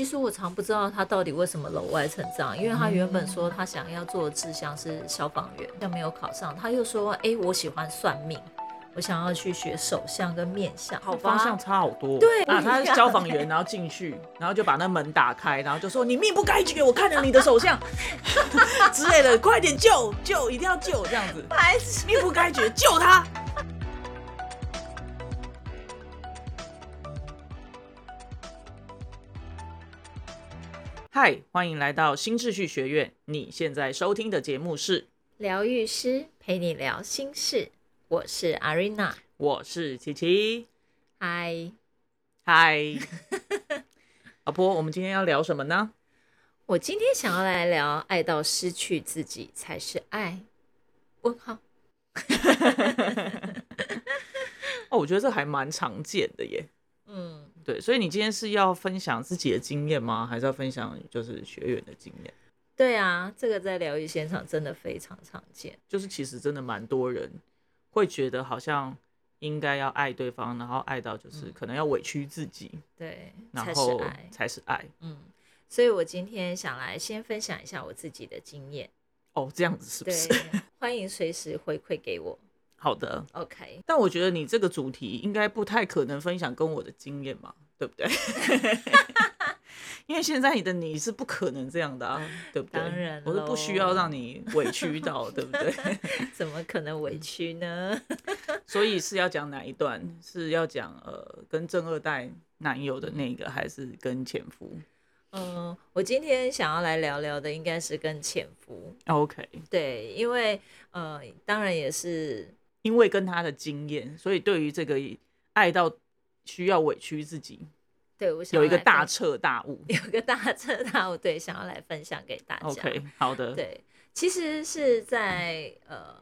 其实我常不知道他到底为什么楼外成这样，因为他原本说他想要做的志向是消防员，但没有考上。他又说，哎，我喜欢算命，我想要去学手相跟面相，好方向差好多。对啊，他是消防员，然后进去，然后就把那门打开，然后就说你命不该绝，我看了你的手相 之类的，快点救救，一定要救这样子，命不该绝，救他。嗨，欢迎来到新秩序学院。你现在收听的节目是疗愈师陪你聊心事，我是阿瑞娜，我是琪琪。嗨，嗨，阿波，我们今天要聊什么呢？我今天想要来聊，爱到失去自己才是爱。问号。哦，我觉得这还蛮常见的耶。嗯。对，所以你今天是要分享自己的经验吗？还是要分享就是学员的经验？对啊，这个在疗愈现场真的非常常见。就是其实真的蛮多人会觉得好像应该要爱对方，然后爱到就是可能要委屈自己，对，然后才是爱。嗯，所以我今天想来先分享一下我自己的经验。哦，这样子是不是？欢迎随时回馈给我。好的，OK。但我觉得你这个主题应该不太可能分享跟我的经验嘛，对不对？因为现在你的你是不可能这样的啊，对不对？当然，我是不需要让你委屈到，对不对？怎么可能委屈呢？所以是要讲哪一段？是要讲呃跟正二代男友的那个，还是跟前夫？嗯，我今天想要来聊聊的应该是跟前夫。OK，对，因为呃，当然也是。因为跟他的经验，所以对于这个爱到需要委屈自己，对我想有一个大彻大悟，有一个大彻大悟，对，想要来分享给大家。OK，好的。对，其实是在呃，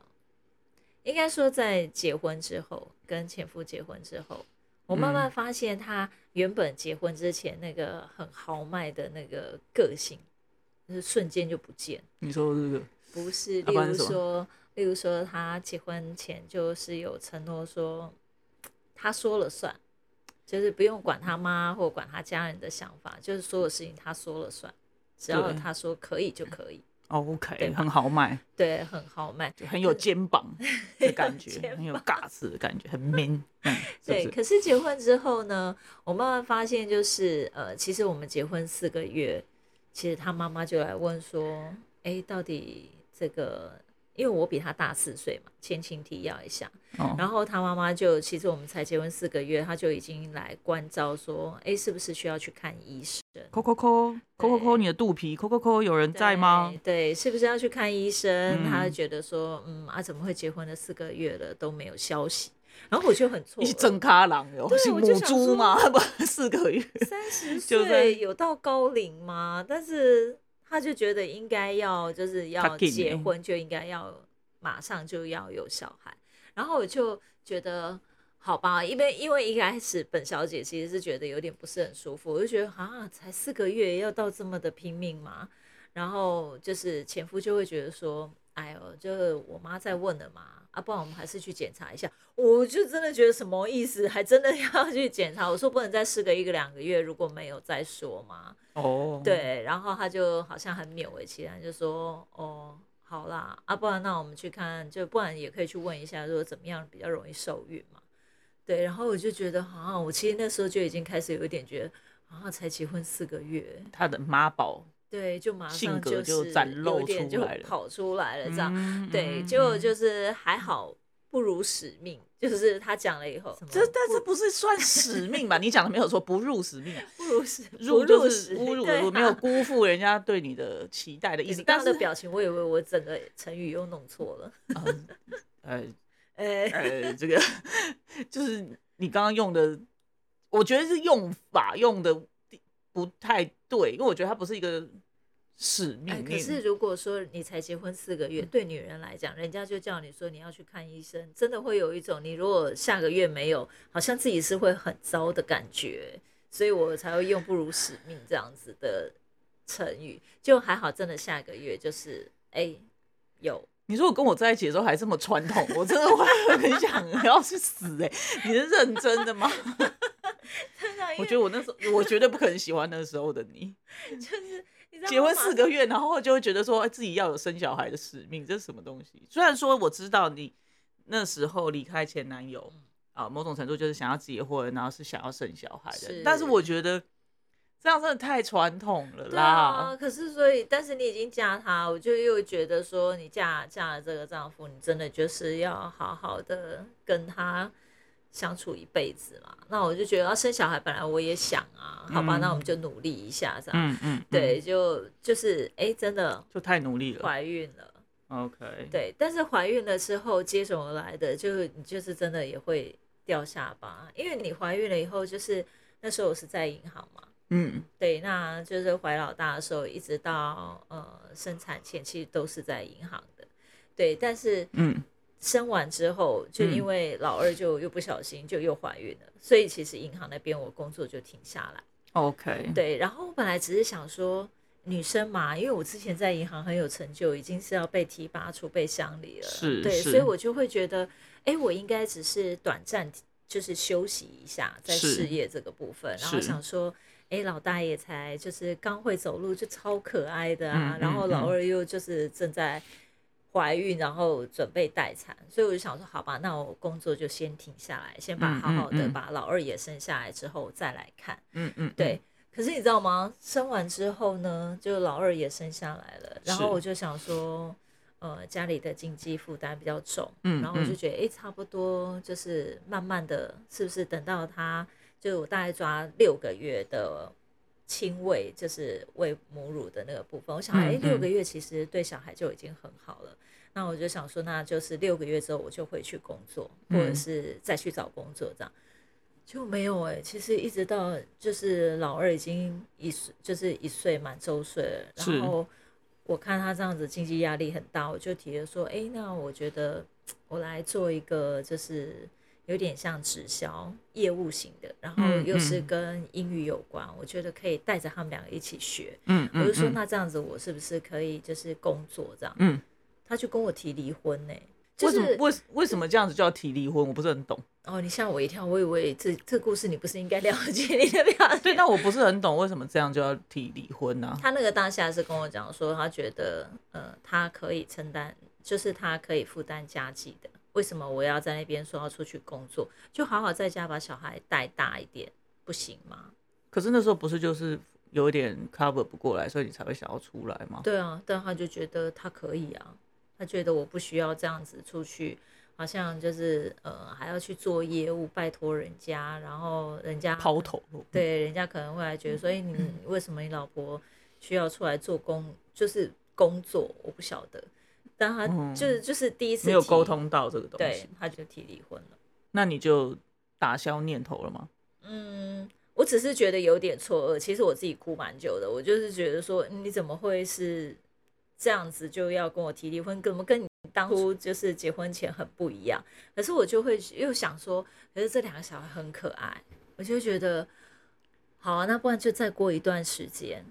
应该说在结婚之后，跟前夫结婚之后，我慢慢发现他原本结婚之前那个很豪迈的那个个性，就是瞬间就不见。你说这个不是，例如说。例如说，他结婚前就是有承诺说，他说了算，就是不用管他妈或管他家人的想法，就是所有事情他说了算，只要他说可以就可以。OK，很豪迈，对，很豪迈，很有肩膀的感觉，很有尬子的感觉，很 man。对，可是结婚之后呢，我慢慢发现，就是呃，其实我们结婚四个月，其实他妈妈就来问说，哎，到底这个。因为我比他大四岁嘛，前情提要一下，然后他妈妈就其实我们才结婚四个月，他就已经来关照说，哎，是不是需要去看医生？抠抠抠抠抠抠你的肚皮，抠抠抠有人在吗？对，是不是要去看医生？他觉得说，嗯啊，怎么会结婚了四个月了都没有消息？然后我就很错，你真卡郎哟，是母猪吗？不，四个月，三十岁有到高龄吗？但是。他就觉得应该要就是要结婚就应该要马上就要有小孩，然后我就觉得好吧，因为因为一开始本小姐其实是觉得有点不是很舒服，我就觉得啊，才四个月要到这么的拼命吗？然后就是前夫就会觉得说，哎呦，就是我妈在问了嘛，啊，不然我们还是去检查一下。我就真的觉得什么意思，还真的 要去检查？我说不能再试个一个两个月，如果没有再说嘛。哦，对，然后他就好像很勉为其难，就说哦，好啦，啊，不然那我们去看，就不然也可以去问一下，说怎么样比较容易受孕嘛。对，然后我就觉得，好像我其实那时候就已经开始有一点觉得，啊，才结婚四个月，他的妈宝，对，就马上就展露出来了，跑出来了，这样，对，就就是还好。不辱使命，就是他讲了以后，这但是不是算使命吧？你讲的没有错，不入使命，不如使入就是侮辱，没有辜负人家对你的期待的意思。但是表情，我以为我整个成语又弄错了。呃呃呃，这个就是你刚刚用的，我觉得是用法用的不太对，因为我觉得它不是一个。使命。可是如果说你才结婚四个月，对女人来讲，人家就叫你说你要去看医生，真的会有一种你如果下个月没有，好像自己是会很糟的感觉，所以我才会用不如使命这样子的成语。就还好，真的下个月就是哎有。你说我跟我在一起的时候还这么传统，我真的会 很想要去死哎！你是认真的吗？我觉得我那时候，我绝对不可能喜欢那时候的你。就是结婚四个月，然后就会觉得说自己要有生小孩的使命，这是什么东西？虽然说我知道你那时候离开前男友啊，某种程度就是想要结婚，然后是想要生小孩的，但是我觉得。这样真的太传统了啦！对啊，可是所以，但是你已经嫁他，我就又觉得说，你嫁嫁了这个丈夫，你真的就是要好好的跟他相处一辈子嘛。那我就觉得要生小孩，本来我也想啊，好吧，那我们就努力一下，这样。嗯嗯。对，就就是哎，真的就太努力了，怀孕了。OK。对，但是怀孕了之后接踵而来的，就是你就是真的也会掉下巴，因为你怀孕了以后，就是那时候我是在银行嘛。嗯，对，那就是怀老大的时候，一直到呃生产前，其实都是在银行的。对，但是嗯，生完之后，就因为老二就又不小心就又怀孕了，所以其实银行那边我工作就停下来。OK，对，然后我本来只是想说女生嘛，因为我之前在银行很有成就，已经是要被提拔出备乡里了，是，对，所以我就会觉得，哎，我应该只是短暂就是休息一下，在事业这个部分，然后想说。哎，老大爷才就是刚会走路，就超可爱的啊。然后老二又就是正在怀孕，然后准备待产，所以我就想说，好吧，那我工作就先停下来，先把好好的把老二也生下来之后再来看。嗯嗯，对。可是你知道吗？生完之后呢，就老二也生下来了，然后我就想说，呃，家里的经济负担比较重，嗯，然后我就觉得，哎，差不多就是慢慢的，是不是等到他。就我大概抓六个月的亲喂，就是喂母乳的那个部分。我想，哎，六个月其实对小孩就已经很好了。那我就想说，那就是六个月之后我就回去工作，或者是再去找工作这样。就没有哎，其实一直到就是老二已经一岁，就是一岁满周岁了。然后我看他这样子经济压力很大，我就提了说，哎，那我觉得我来做一个就是。有点像直销业务型的，然后又是跟英语有关，我觉得可以带着他们两个一起学。嗯我就说那这样子，我是不是可以就是工作这样？嗯，他就跟我提离婚呢。为什么为为什么这样子就要提离婚？我不是很懂。哦，你吓我一跳，我以为这这故事你不是应该了解？你的表 对，那我不是很懂为什么这样就要提离婚呢？他那个当下是跟我讲说，他觉得呃，他可以承担，就是他可以负担家计的。为什么我要在那边说要出去工作？就好好在家把小孩带大一点，不行吗？可是那时候不是就是有一点 cover 不过来，所以你才会想要出来吗？对啊，但他就觉得他可以啊，他觉得我不需要这样子出去，好像就是呃还要去做业务，拜托人家，然后人家抛头露对，人家可能会来觉得，所以你为什么你老婆需要出来做工，就是工作？我不晓得。但他就是就是第一次没有沟通到这个东西，对，他就提离婚了。那你就打消念头了吗？嗯，我只是觉得有点错愕。其实我自己哭蛮久的。我就是觉得说，你怎么会是这样子就要跟我提离婚？怎么跟你当初就是结婚前很不一样？可是我就会又想说，可是这两个小孩很可爱，我就觉得好啊，那不然就再过一段时间。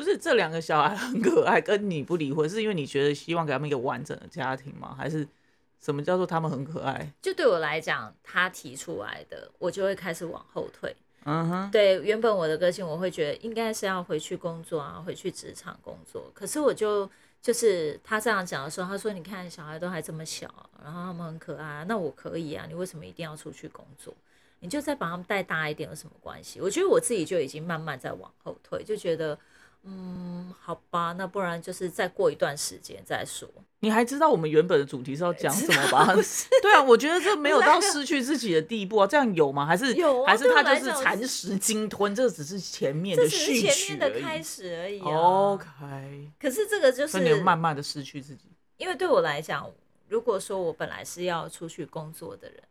不是这两个小孩很可爱，跟你不离婚，是因为你觉得希望给他们一个完整的家庭吗？还是什么叫做他们很可爱？就对我来讲，他提出来的，我就会开始往后退。嗯哼，对，原本我的个性，我会觉得应该是要回去工作啊，回去职场工作。可是我就就是他这样讲的时候，他说：“你看小孩都还这么小，然后他们很可爱，那我可以啊，你为什么一定要出去工作？你就再把他们带大一点有什么关系？”我觉得我自己就已经慢慢在往后退，就觉得。嗯，好吧，那不然就是再过一段时间再说。你还知道我们原本的主题是要讲什么吧？对啊，我觉得这没有到失去自己的地步啊。这样有吗？还是有？还是他就是蚕食鲸吞？这只是前面的序曲的开始而已。OK。可是这个就是慢慢的失去自己。因为对我来讲，如果说我本来是要出去工作的人。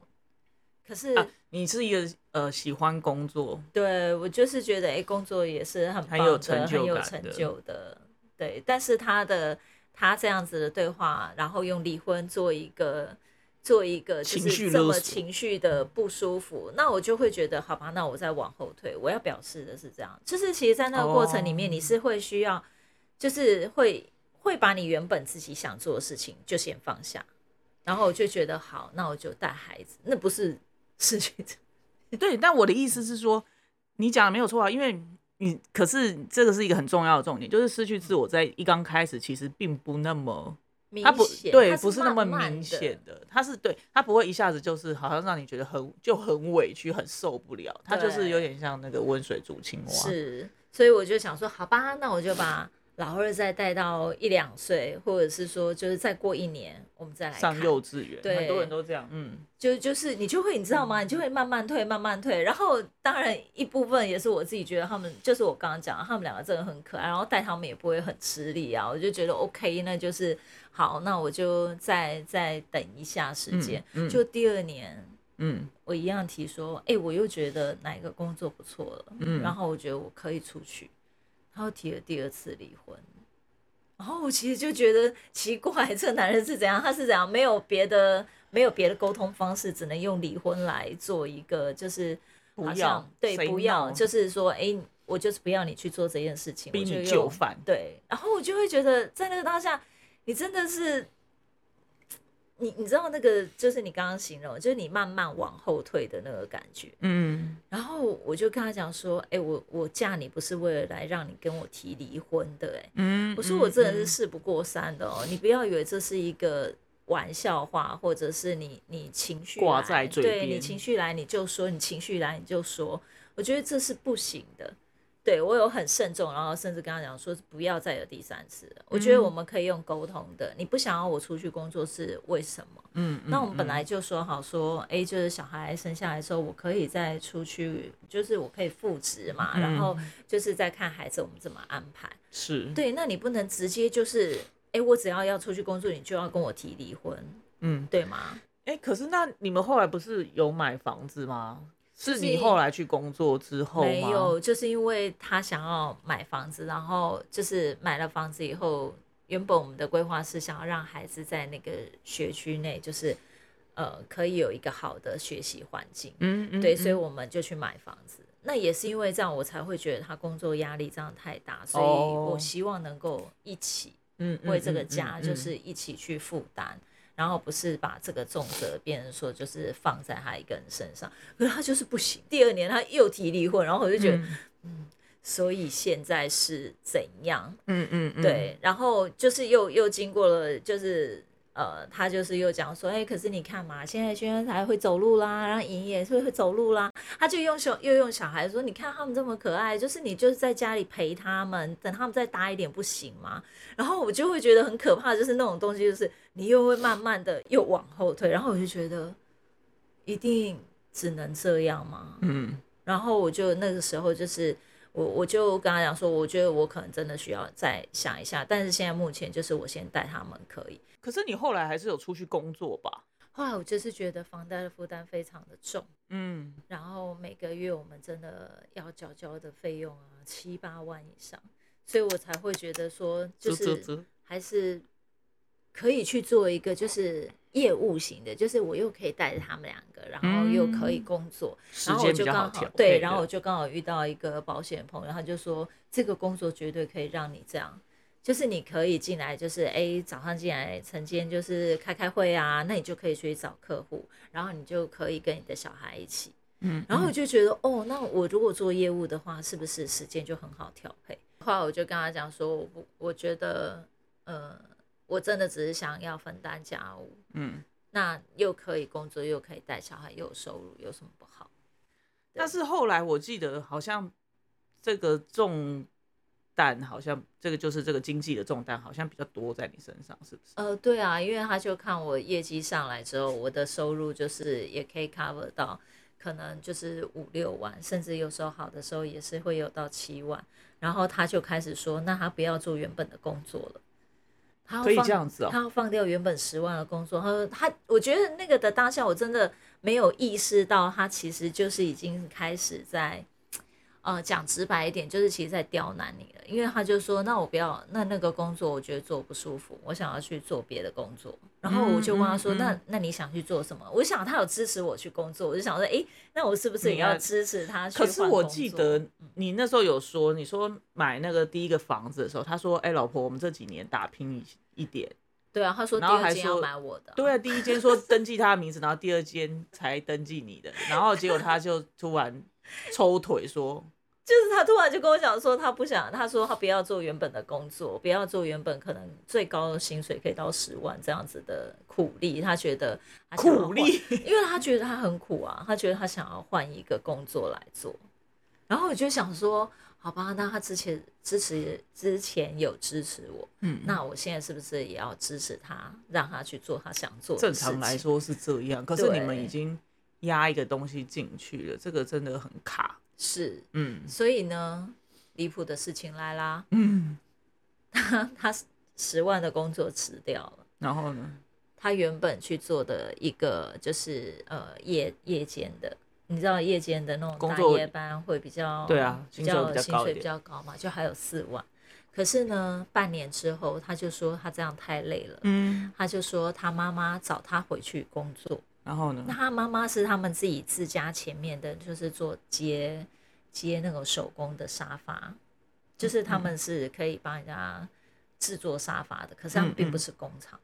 可是你是一个呃喜欢工作，对我就是觉得哎，工作也是很很有成就、很有成就的，对。但是他的他这样子的对话，然后用离婚做一个做一个就是这么情绪的不舒服，那我就会觉得好吧，那我再往后退。我要表示的是这样，就是其实，在那个过程里面，你是会需要，就是会会把你原本自己想做的事情就先放下，然后我就觉得好，那我就带孩子，那不是。失去 对，但我的意思是说，你讲的没有错啊，因为你可是这个是一个很重要的重点，就是失去自我在一刚开始其实并不那么。他不对，不是那么明显的，它是对它不会一下子就是好像让你觉得很就很委屈、很受不了，它就是有点像那个温水煮青蛙。是，所以我就想说，好吧，那我就把。老二再带到一两岁，或者是说，就是再过一年，我们再来上幼稚园。对，很多人都这样。嗯，就就是你就会，你知道吗？你就会慢慢退，慢慢退。然后，当然一部分也是我自己觉得他们，就是我刚刚讲，他们两个真的很可爱，然后带他们也不会很吃力啊。我就觉得 OK，那就是好，那我就再再等一下时间。就第二年，嗯，我一样提说，哎，我又觉得哪一个工作不错了，嗯，然后我觉得我可以出去。然后提了第二次离婚，然后我其实就觉得奇怪，这个男人是怎样？他是怎样？没有别的，没有别的沟通方式，只能用离婚来做一个，就是不要对，不要，就是说，哎，我就是不要你去做这件事情，逼你就范。对，然后我就会觉得，在那个当下，你真的是。你你知道那个就是你刚刚形容，就是你慢慢往后退的那个感觉，嗯。然后我就跟他讲说，哎，我我嫁你不是为了来让你跟我提离婚的，哎，嗯。我说我真的是事不过三的哦，你不要以为这是一个玩笑话，或者是你你情绪挂在嘴边，对你情绪来你就说，你情绪来你就说，我觉得这是不行的。对我有很慎重，然后甚至跟他讲说不要再有第三次了。我觉得我们可以用沟通的。你不想要我出去工作是为什么？嗯，那我们本来就说好说，哎，就是小孩生下来之后，我可以再出去，就是我可以复职嘛，然后就是再看孩子，我们怎么安排。是对，那你不能直接就是，哎，我只要要出去工作，你就要跟我提离婚，嗯，对吗？哎，可是那你们后来不是有买房子吗？是你后来去工作之后没有，就是因为他想要买房子，然后就是买了房子以后，原本我们的规划是想要让孩子在那个学区内，就是呃可以有一个好的学习环境。嗯嗯，对，所以我们就去买房子。那也是因为这样，我才会觉得他工作压力这样太大，所以我希望能够一起，嗯，为这个家就是一起去负担。然后不是把这个重责变成说就是放在他一个人身上，可是他就是不行。第二年他又提离婚，然后我就觉得，嗯，所以现在是怎样？嗯嗯，对。然后就是又又经过了，就是。呃，他就是又讲说，哎，可是你看嘛，现在轩轩才会走路啦，然后莹也是会走路啦，他就用小又用小孩说，你看他们这么可爱，就是你就是在家里陪他们，等他们再大一点不行吗？然后我就会觉得很可怕，就是那种东西，就是你又会慢慢的又往后退，然后我就觉得一定只能这样吗？嗯，然后我就那个时候就是。我我就跟他讲说，我觉得我可能真的需要再想一下，但是现在目前就是我先带他们可以。可是你后来还是有出去工作吧？后来我就是觉得房贷的负担非常的重，嗯，然后每个月我们真的要缴交的费用啊七八万以上，所以我才会觉得说，就是还是可以去做一个就是。业务型的，就是我又可以带着他们两个，然后又可以工作，然后我就刚好对，然后我就刚好遇到一个保险朋友，他就说这个工作绝对可以让你这样，就是你可以进来，就是哎早上进来晨间就是开开会啊，那你就可以去找客户，然后你就可以跟你的小孩一起，嗯，然后我就觉得哦，那我如果做业务的话，是不是时间就很好调配？后来我就跟他讲说，我我觉得呃。我真的只是想要分担家务，嗯，那又可以工作，又可以带小孩，又有收入，有什么不好？但是后来我记得好像这个重担，好像这个就是这个经济的重担，好像比较多在你身上，是不是？呃，对啊，因为他就看我业绩上来之后，我的收入就是也可以 cover 到，可能就是五六万，甚至有时候好的时候也是会有到七万，然后他就开始说，那他不要做原本的工作了。可以这样子哦，他要放掉原本十万的工作。他说他，我觉得那个的当下，我真的没有意识到，他其实就是已经开始在。呃，讲直白一点，就是其实在刁难你了，因为他就说，那我不要，那那个工作我觉得做不舒服，我想要去做别的工作。然后我就问他说，那那你想去做什么？我想他有支持我去工作，我就想说，哎，那我是不是也要支持他去？可是我记得你那时候有说，你说买那个第一个房子的时候，他说，哎，老婆，我们这几年打拼一一点，对啊，他说第二间要买我的。对啊，第一间说登记他的名字，然后第二间才登记你的，然后结果他就突然抽腿说。就是他突然就跟我讲说，他不想，他说他不要做原本的工作，不要做原本可能最高的薪水可以到十万这样子的苦力，他觉得苦力，因为他觉得他很苦啊，他觉得他想要换一个工作来做。然后我就想说，好吧，那他之前支持之前有支持我，嗯，那我现在是不是也要支持他，让他去做他想做？正常来说是这样，可是你们已经压一个东西进去了，这个真的很卡。是，嗯，所以呢，离谱的事情来啦，嗯，他 他十万的工作辞掉了，然后呢，他原本去做的一个就是呃夜夜间的，你知道夜间的那种大夜班会比较对啊，比较薪水比较高嘛，就还有四万，可是呢，半年之后他就说他这样太累了，嗯，他就说他妈妈找他回去工作。然后呢？那他妈妈是他们自己自家前面的，就是做接接那种手工的沙发，就是他们是可以帮人家制作沙发的，可是他们并不是工厂。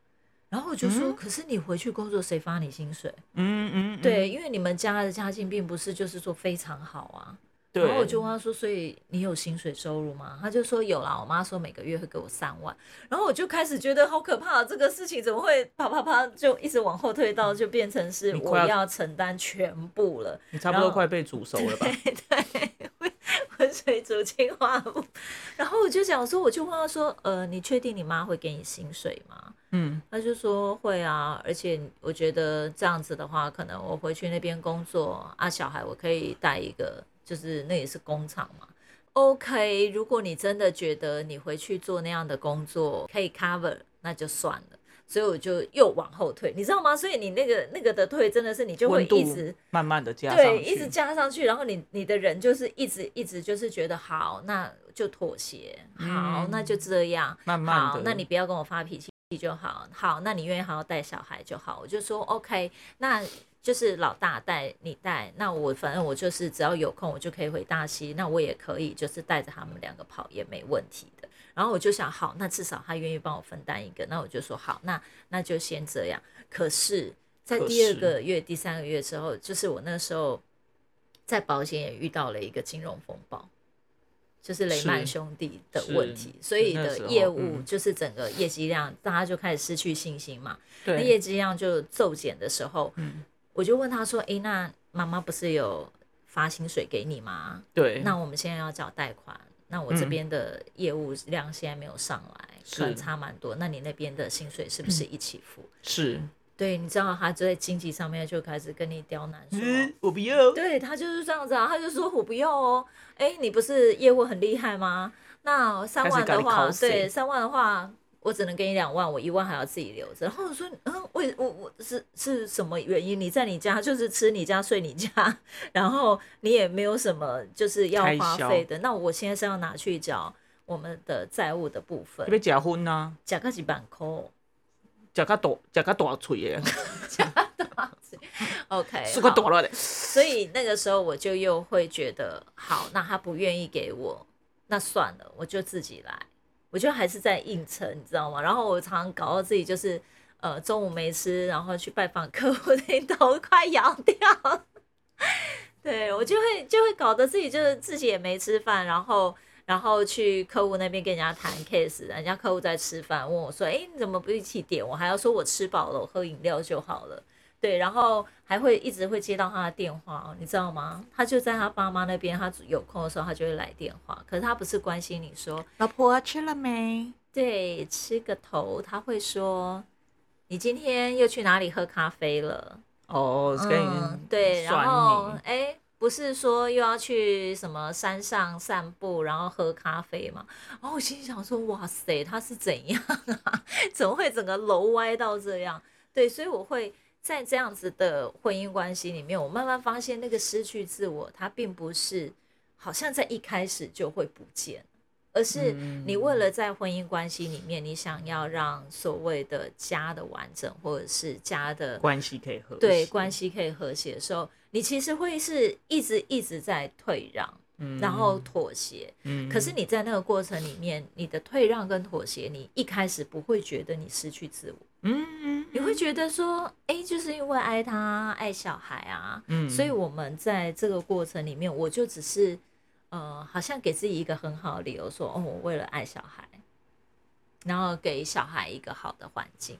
然后我就说，可是你回去工作，谁发你薪水？嗯嗯，对，因为你们家的家境并不是就是说非常好啊。然后我就问他说：“所以你有薪水收入吗？”他就说：“有啦，我妈说每个月会给我三万。”然后我就开始觉得好可怕，这个事情怎么会啪啪啪就一直往后退到就变成是我要承担全部了？你差不多快被煮熟了吧？对，温水煮青蛙。然后我就想说，我就问他说：“呃，你确定你妈会给你薪水吗？”嗯，他就说会啊，而且我觉得这样子的话，可能我回去那边工作啊，小孩我可以带一个。就是那也是工厂嘛，OK。如果你真的觉得你回去做那样的工作可以 cover，那就算了。所以我就又往后退，你知道吗？所以你那个那个的退真的是你就会一直慢慢的加对，一直加上去，然后你你的人就是一直一直就是觉得好，那就妥协，好，那就这样，慢慢好，那你不要跟我发脾气就好，好，那你愿意好好带小孩就好，我就说 OK，那。就是老大带你带，那我反正我就是只要有空我就可以回大溪，那我也可以就是带着他们两个跑也没问题的。然后我就想，好，那至少他愿意帮我分担一个，那我就说好，那那就先这样。可是，在第二个月、第三个月之后，就是我那时候在保险也遇到了一个金融风暴，就是雷曼兄弟的问题，所以的业务就是整个业绩量大家就开始失去信心嘛，那业绩量就骤减的时候，嗯。我就问他说：“哎，那妈妈不是有发薪水给你吗？对，那我们现在要缴贷款，那我这边的业务量现在没有上来，可能差蛮多。那你那边的薪水是不是一起付？是，对，你知道他在经济上面就开始跟你刁难，说我不要。对他就是这样子啊，他就说我不要哦。哎，你不是业务很厉害吗？那三万的话，对，三万的话。”我只能给你两万，我一万还要自己留着。然后我说，嗯，为我我是是什么原因？你在你家就是吃你家睡你家，然后你也没有什么就是要花费的。那我现在是要拿去缴我们的债务的部分。要结婚啊？加个几万块？加个大加个大嘴耶？加大嘴？OK，是个大了的。所以那个时候我就又会觉得，好，那他不愿意给我，那算了，我就自己来。我觉得还是在硬撑，你知道吗？然后我常常搞到自己就是，呃，中午没吃，然后去拜访客户，那头快摇掉。对我就会就会搞得自己就是自己也没吃饭，然后然后去客户那边跟人家谈 case，人家客户在吃饭，问我说：“哎，你怎么不一起点？我还要说我吃饱了，我喝饮料就好了。”对，然后还会一直会接到他的电话，你知道吗？他就在他爸妈那边，他有空的时候他就会来电话。可是他不是关心你说，老婆吃了没？对，吃个头。他会说，你今天又去哪里喝咖啡了？哦，嗯，对，然后哎，不是说又要去什么山上散步，然后喝咖啡吗？然后我心想说，哇塞，他是怎样啊？怎么会整个楼歪到这样？对，所以我会。在这样子的婚姻关系里面，我慢慢发现，那个失去自我，它并不是好像在一开始就会不见，而是你为了在婚姻关系里面，你想要让所谓的家的完整，或者是家的关系可以和对关系可以和谐的时候，你其实会是一直一直在退让，然后妥协。嗯，可是你在那个过程里面，你的退让跟妥协，你一开始不会觉得你失去自我。嗯，你会觉得说，哎，就是因为爱他爱小孩啊，嗯，所以我们在这个过程里面，我就只是，呃，好像给自己一个很好的理由，说，哦，我为了爱小孩，然后给小孩一个好的环境。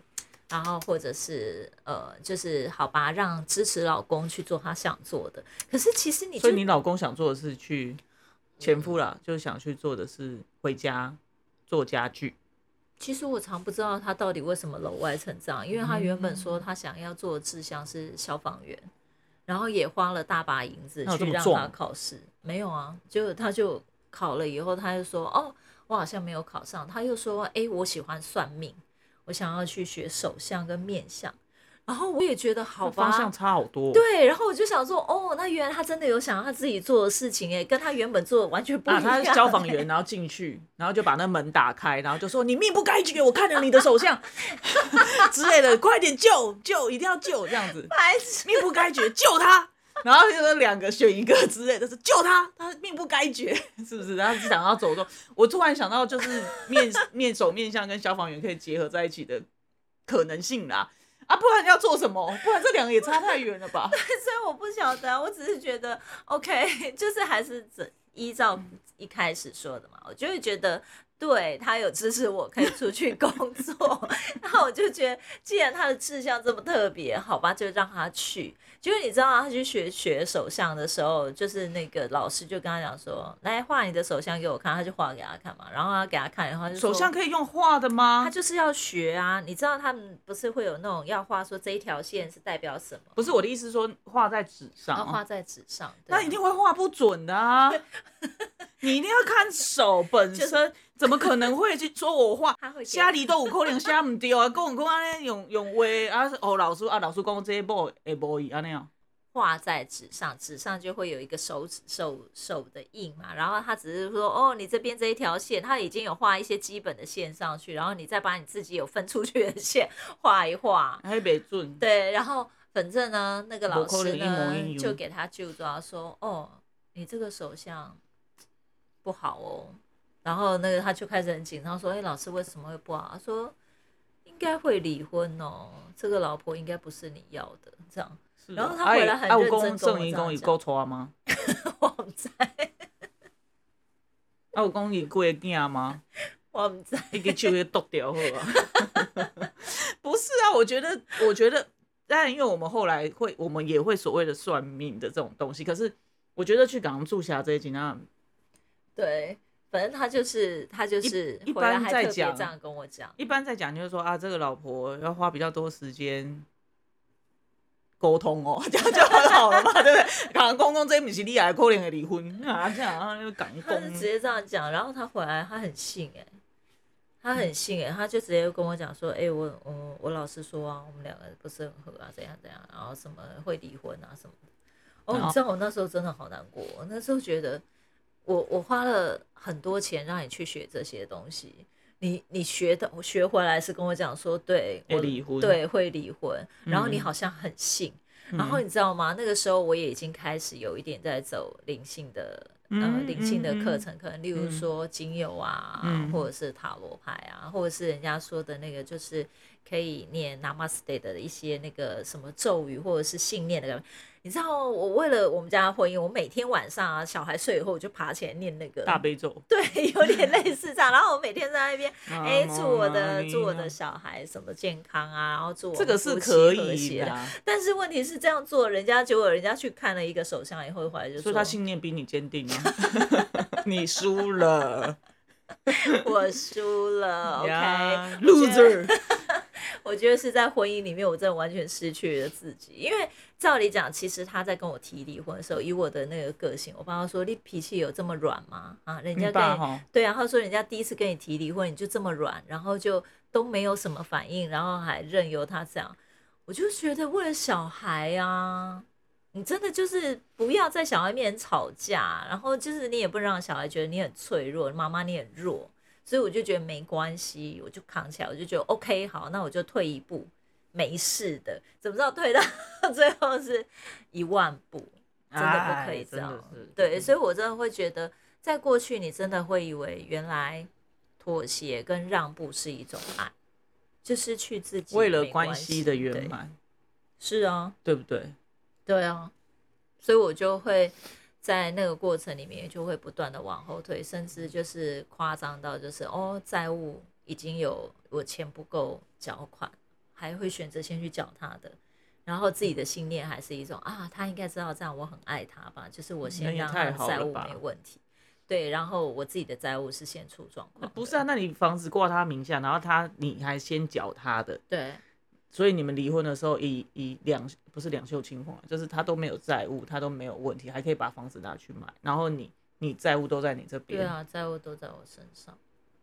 然后或者是呃，就是好吧，让支持老公去做他想做的。可是其实你，所以你老公想做的是去前夫啦，就是想去做的是回家做家具。其实我常不知道他到底为什么楼外成这样，因为他原本说他想要做的志向是消防员，然后也花了大把银子去让他考试。没有啊，就他就考了以后，他就说哦，我好像没有考上。他又说，哎，我喜欢算命。我想要去学手相跟面相，然后我也觉得好方向差好多。对，然后我就想说，哦，那原来他真的有想要他自己做的事情，哎，跟他原本做的完全不一样。他是消防员，然后进去，然后就把那门打开，然后就说：“你命不该绝，我看着你的手相 之类的，快点救救，一定要救，这样子，命不该绝，救他。”然后就说两个选一个之类的，是救他，他命不该绝，是不是？然后想要走动，我突然想到，就是面 面手面相跟消防员可以结合在一起的可能性啦。啊，不然要做什么？不然这两个也差太远了吧？对所以我不晓得，我只是觉得 OK，就是还是依照一开始说的嘛，我就会觉得。对他有支持我可以出去工作，然后我就觉得，既然他的志向这么特别，好吧，就让他去。就是你知道，他去学学手相的时候，就是那个老师就跟他讲说：“来画你的手相给我看。”他就画给他看嘛，然后他给他看，然后就手相可以用画的吗？他就是要学啊！你知道他们不是会有那种要画说这一条线是代表什么？不是我的意思，说画在纸上，画在纸上，那一定会画不准的啊！你一定要看手本身。怎么可能会去说我画？虾里都有可能写唔对啊！讲讲安尼用用话啊，哦老师啊老师讲这一步会无伊安尼啊。画在纸上，纸上就会有一个手指手手的印嘛。然后他只是说哦，你这边这一条线，他已经有画一些基本的线上去，然后你再把你自己有分出去的线画一画。还没准。对，然后反正呢，那个老师呢就给他就抓说哦，你这个手相不好哦。然后那个他就开始很紧张，说：“哎，老师为什么会不好？”他说：“应该会离婚哦，这个老婆应该不是你要的。”这样，然后他回来很认真跟我讲。吗？我唔知。啊，有讲伊过囝吗？我唔知。一个手给剁掉好啊！不是啊，我觉得，我觉得，当然，因为我们后来会，我们也会所谓的算命的这种东西。可是，我觉得去港住下这一集呢，对。反正他就是他就是一般在讲这样跟我讲，一般在讲就是说啊，这个老婆要花比较多时间沟通哦，这样就很好了嘛，对不对？讲公公这不是你来可怜的离婚啊，这样啊，又讲公，他是直接这样讲，然后他回来他很信哎，他很信哎，他就直接跟我讲说，哎，我我我老实说啊，我们两个不是很合啊，怎样怎样，然后什么会离婚啊什么的。哦，你知道我那时候真的好难过，我那时候觉得。我我花了很多钱让你去学这些东西，你你学的学回来是跟我讲说，对我离婚，对会离婚，然后你好像很信，然后你知道吗？那个时候我也已经开始有一点在走灵性的呃灵性的课程，可能例如说精油啊，或者是塔罗牌啊，或者是人家说的那个就是可以念 Namaste 的一些那个什么咒语或者是信念的。你知道我为了我们家婚姻，我每天晚上啊，小孩睡以后，我就爬起来念那个大悲咒。对，有点类似这样。然后我每天在那边，哎，祝我的祝我的小孩什么健康啊，然后祝我这个是可以的。但是问题是这样做，人家结果人家去看了一个首相以后，回来就说他信念比你坚定啊，你输了，我输了，OK，loser。我觉得是在婚姻里面，我真的完全失去了自己。因为照理讲，其实他在跟我提离婚的时候，以我的那个个性，我爸爸说：“你脾气有这么软吗？”啊，人家跟对啊，他说人家第一次跟你提离婚，你就这么软，然后就都没有什么反应，然后还任由他这样。我就觉得为了小孩啊，你真的就是不要在小孩面前吵架，然后就是你也不让小孩觉得你很脆弱，妈妈你很弱。所以我就觉得没关系，我就扛起来，我就觉得 OK，好，那我就退一步，没事的。怎么知道退到 最后是一万步？真的不可以这样。对，所以我真的会觉得，在过去你真的会以为原来妥协跟让步是一种爱，就失去自己为了关系的圆满。是啊，对不对？对啊，所以我就会在那个过程里面就会不断的往后退，甚至就是夸张到就是哦，债务已经有我钱不够缴款，还会选择先去缴他的。然后自己的信念还是一种啊，他应该知道这样我很爱他吧，就是我先让他债务没问题，对，然后我自己的债务是先出状况。不是啊，那你房子挂他名下，然后他你还先缴他的，对，所以你们离婚的时候以以两不是两袖清风，就是他都没有债务，他都没有问题，还可以把房子拿去买，然后你你债务都在你这边，对啊，债务都在我身上，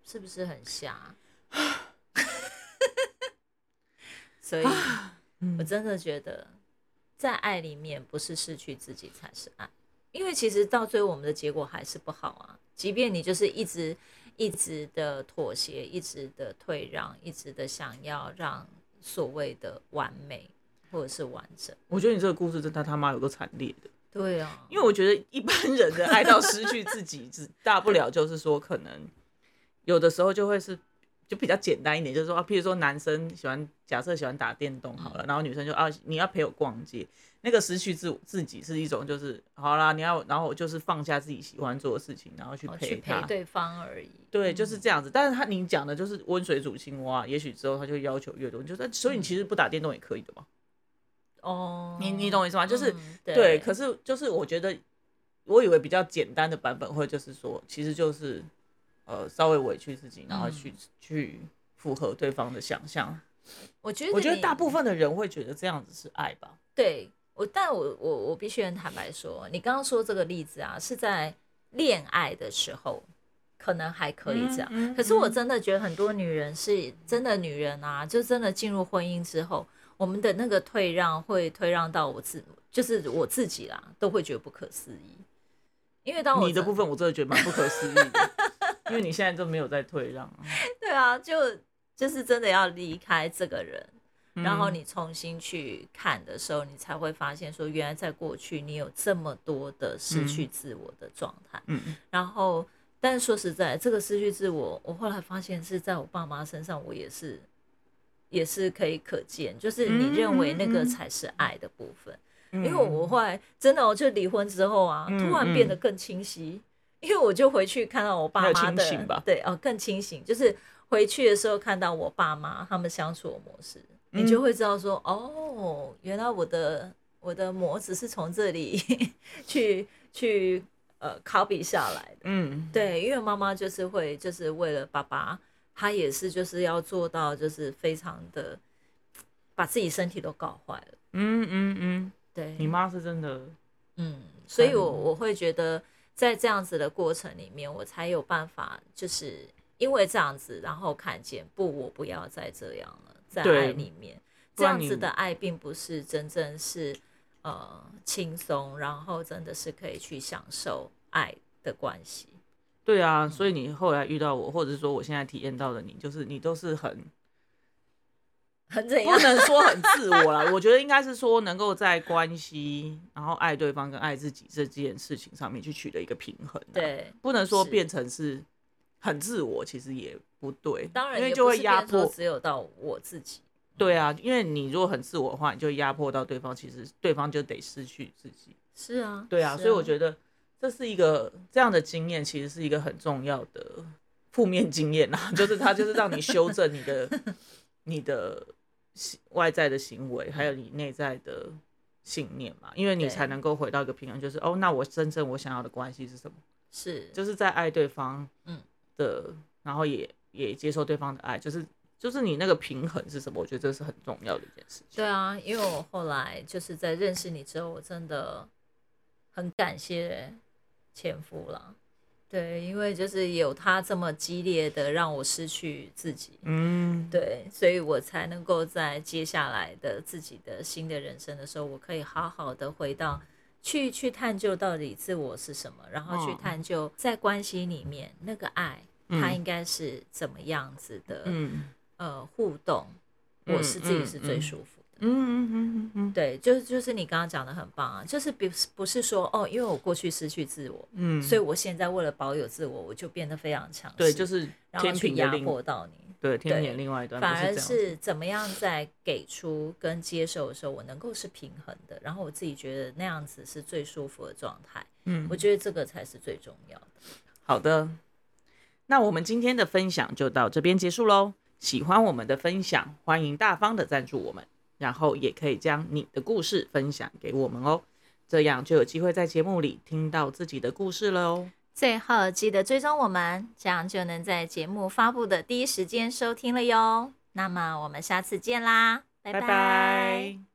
是不是很瞎？所以。我真的觉得，在爱里面，不是失去自己才是爱，因为其实到最后，我们的结果还是不好啊。即便你就是一直一直的妥协，一直的退让，一直的想要让所谓的完美或者是完整。我觉得你这个故事真的他妈有个惨烈的。对啊，因为我觉得一般人的爱到失去自己，只大不了就是说，可能有的时候就会是。就比较简单一点，就是说，譬如说男生喜欢，假设喜欢打电动好了，然后女生就啊，你要陪我逛街，那个失去自自己是一种，就是好啦，你要，然后就是放下自己喜欢做的事情，然后去陪他，陪对方而已。对，就是这样子。但是他你讲的就是温水煮青蛙，也许之后他就要求越多，就是所以你其实不打电动也可以的嘛。哦，你你懂我意思吗？就是对，可是就是我觉得，我以为比较简单的版本会就是说，其实就是。呃，稍微委屈自己，然后去去符合对方的想象。我觉得，我觉得大部分的人会觉得这样子是爱吧。对我，但我我我必须很坦白说，你刚刚说这个例子啊，是在恋爱的时候可能还可以这样。可是我真的觉得很多女人是真的女人啊，就真的进入婚姻之后，我们的那个退让会退让到我自，就是我自己啦，都会觉得不可思议。因为当我你的部分，我真的觉得蛮不可思议的。因为你现在都没有在退让，对啊，就就是真的要离开这个人，然后你重新去看的时候，你才会发现说，原来在过去你有这么多的失去自我的状态。嗯嗯。然后，但是说实在，这个失去自我，我后来发现是在我爸妈身上，我也是也是可以可见，就是你认为那个才是爱的部分。因为我后来真的，我就离婚之后啊，突然变得更清晰。因为我就回去看到我爸妈的，对哦，更清醒。就是回去的时候看到我爸妈他们相处的模式，你就会知道说，哦，原来我的我的模子是从这里 去去呃 copy 下来的。嗯，对，因为妈妈就是会就是为了爸爸，他也是就是要做到就是非常的把自己身体都搞坏了。嗯嗯嗯，对，你妈是真的，嗯，所以我我会觉得。在这样子的过程里面，我才有办法，就是因为这样子，然后看见不，我不要再这样了，在爱里面，这样子的爱并不是真正是呃轻松，然后真的是可以去享受爱的关系。对啊，所以你后来遇到我，或者说我现在体验到的你，就是你都是很。很怎样？不能说很自我啦，我觉得应该是说能够在关系，然后爱对方跟爱自己这件事情上面去取得一个平衡。对，不能说变成是很自我，其实也不对。当然，因为就会压迫只有到我自己。对啊，因为你如果很自我的话，你就压迫到对方，其实对方就得失去自己。是啊，对啊，所以我觉得这是一个这样的经验，其实是一个很重要的负面经验啊，就是它就是让你修正你的 你的。外在的行为，还有你内在的信念嘛，因为你才能够回到一个平衡，就是哦，那我真正我想要的关系是什么？是，就是在爱对方，嗯的，然后也也接受对方的爱，就是就是你那个平衡是什么？我觉得这是很重要的一件事情。对啊，因为我后来就是在认识你之后，我真的很感谢前夫了。对，因为就是有他这么激烈的让我失去自己，嗯，对，所以我才能够在接下来的自己的新的人生的时候，我可以好好的回到去去探究到底自我是什么，然后去探究在关系里面那个爱，它应该是怎么样子的，嗯，呃，互动，我是自己是最舒服嗯嗯嗯嗯，对，就是就是你刚刚讲的很棒啊，就是不不是说哦，因为我过去失去自我，嗯，所以我现在为了保有自我，我就变得非常强势，对，就是天平压迫到你，对，天平另外一端，反而是怎么样在给出跟接受的时候，我能够是平衡的，然后我自己觉得那样子是最舒服的状态，嗯，我觉得这个才是最重要的。好的，那我们今天的分享就到这边结束喽。喜欢我们的分享，欢迎大方的赞助我们。然后也可以将你的故事分享给我们哦，这样就有机会在节目里听到自己的故事了哦。最后记得追踪我们，这样就能在节目发布的第一时间收听了哟。那么我们下次见啦，拜拜。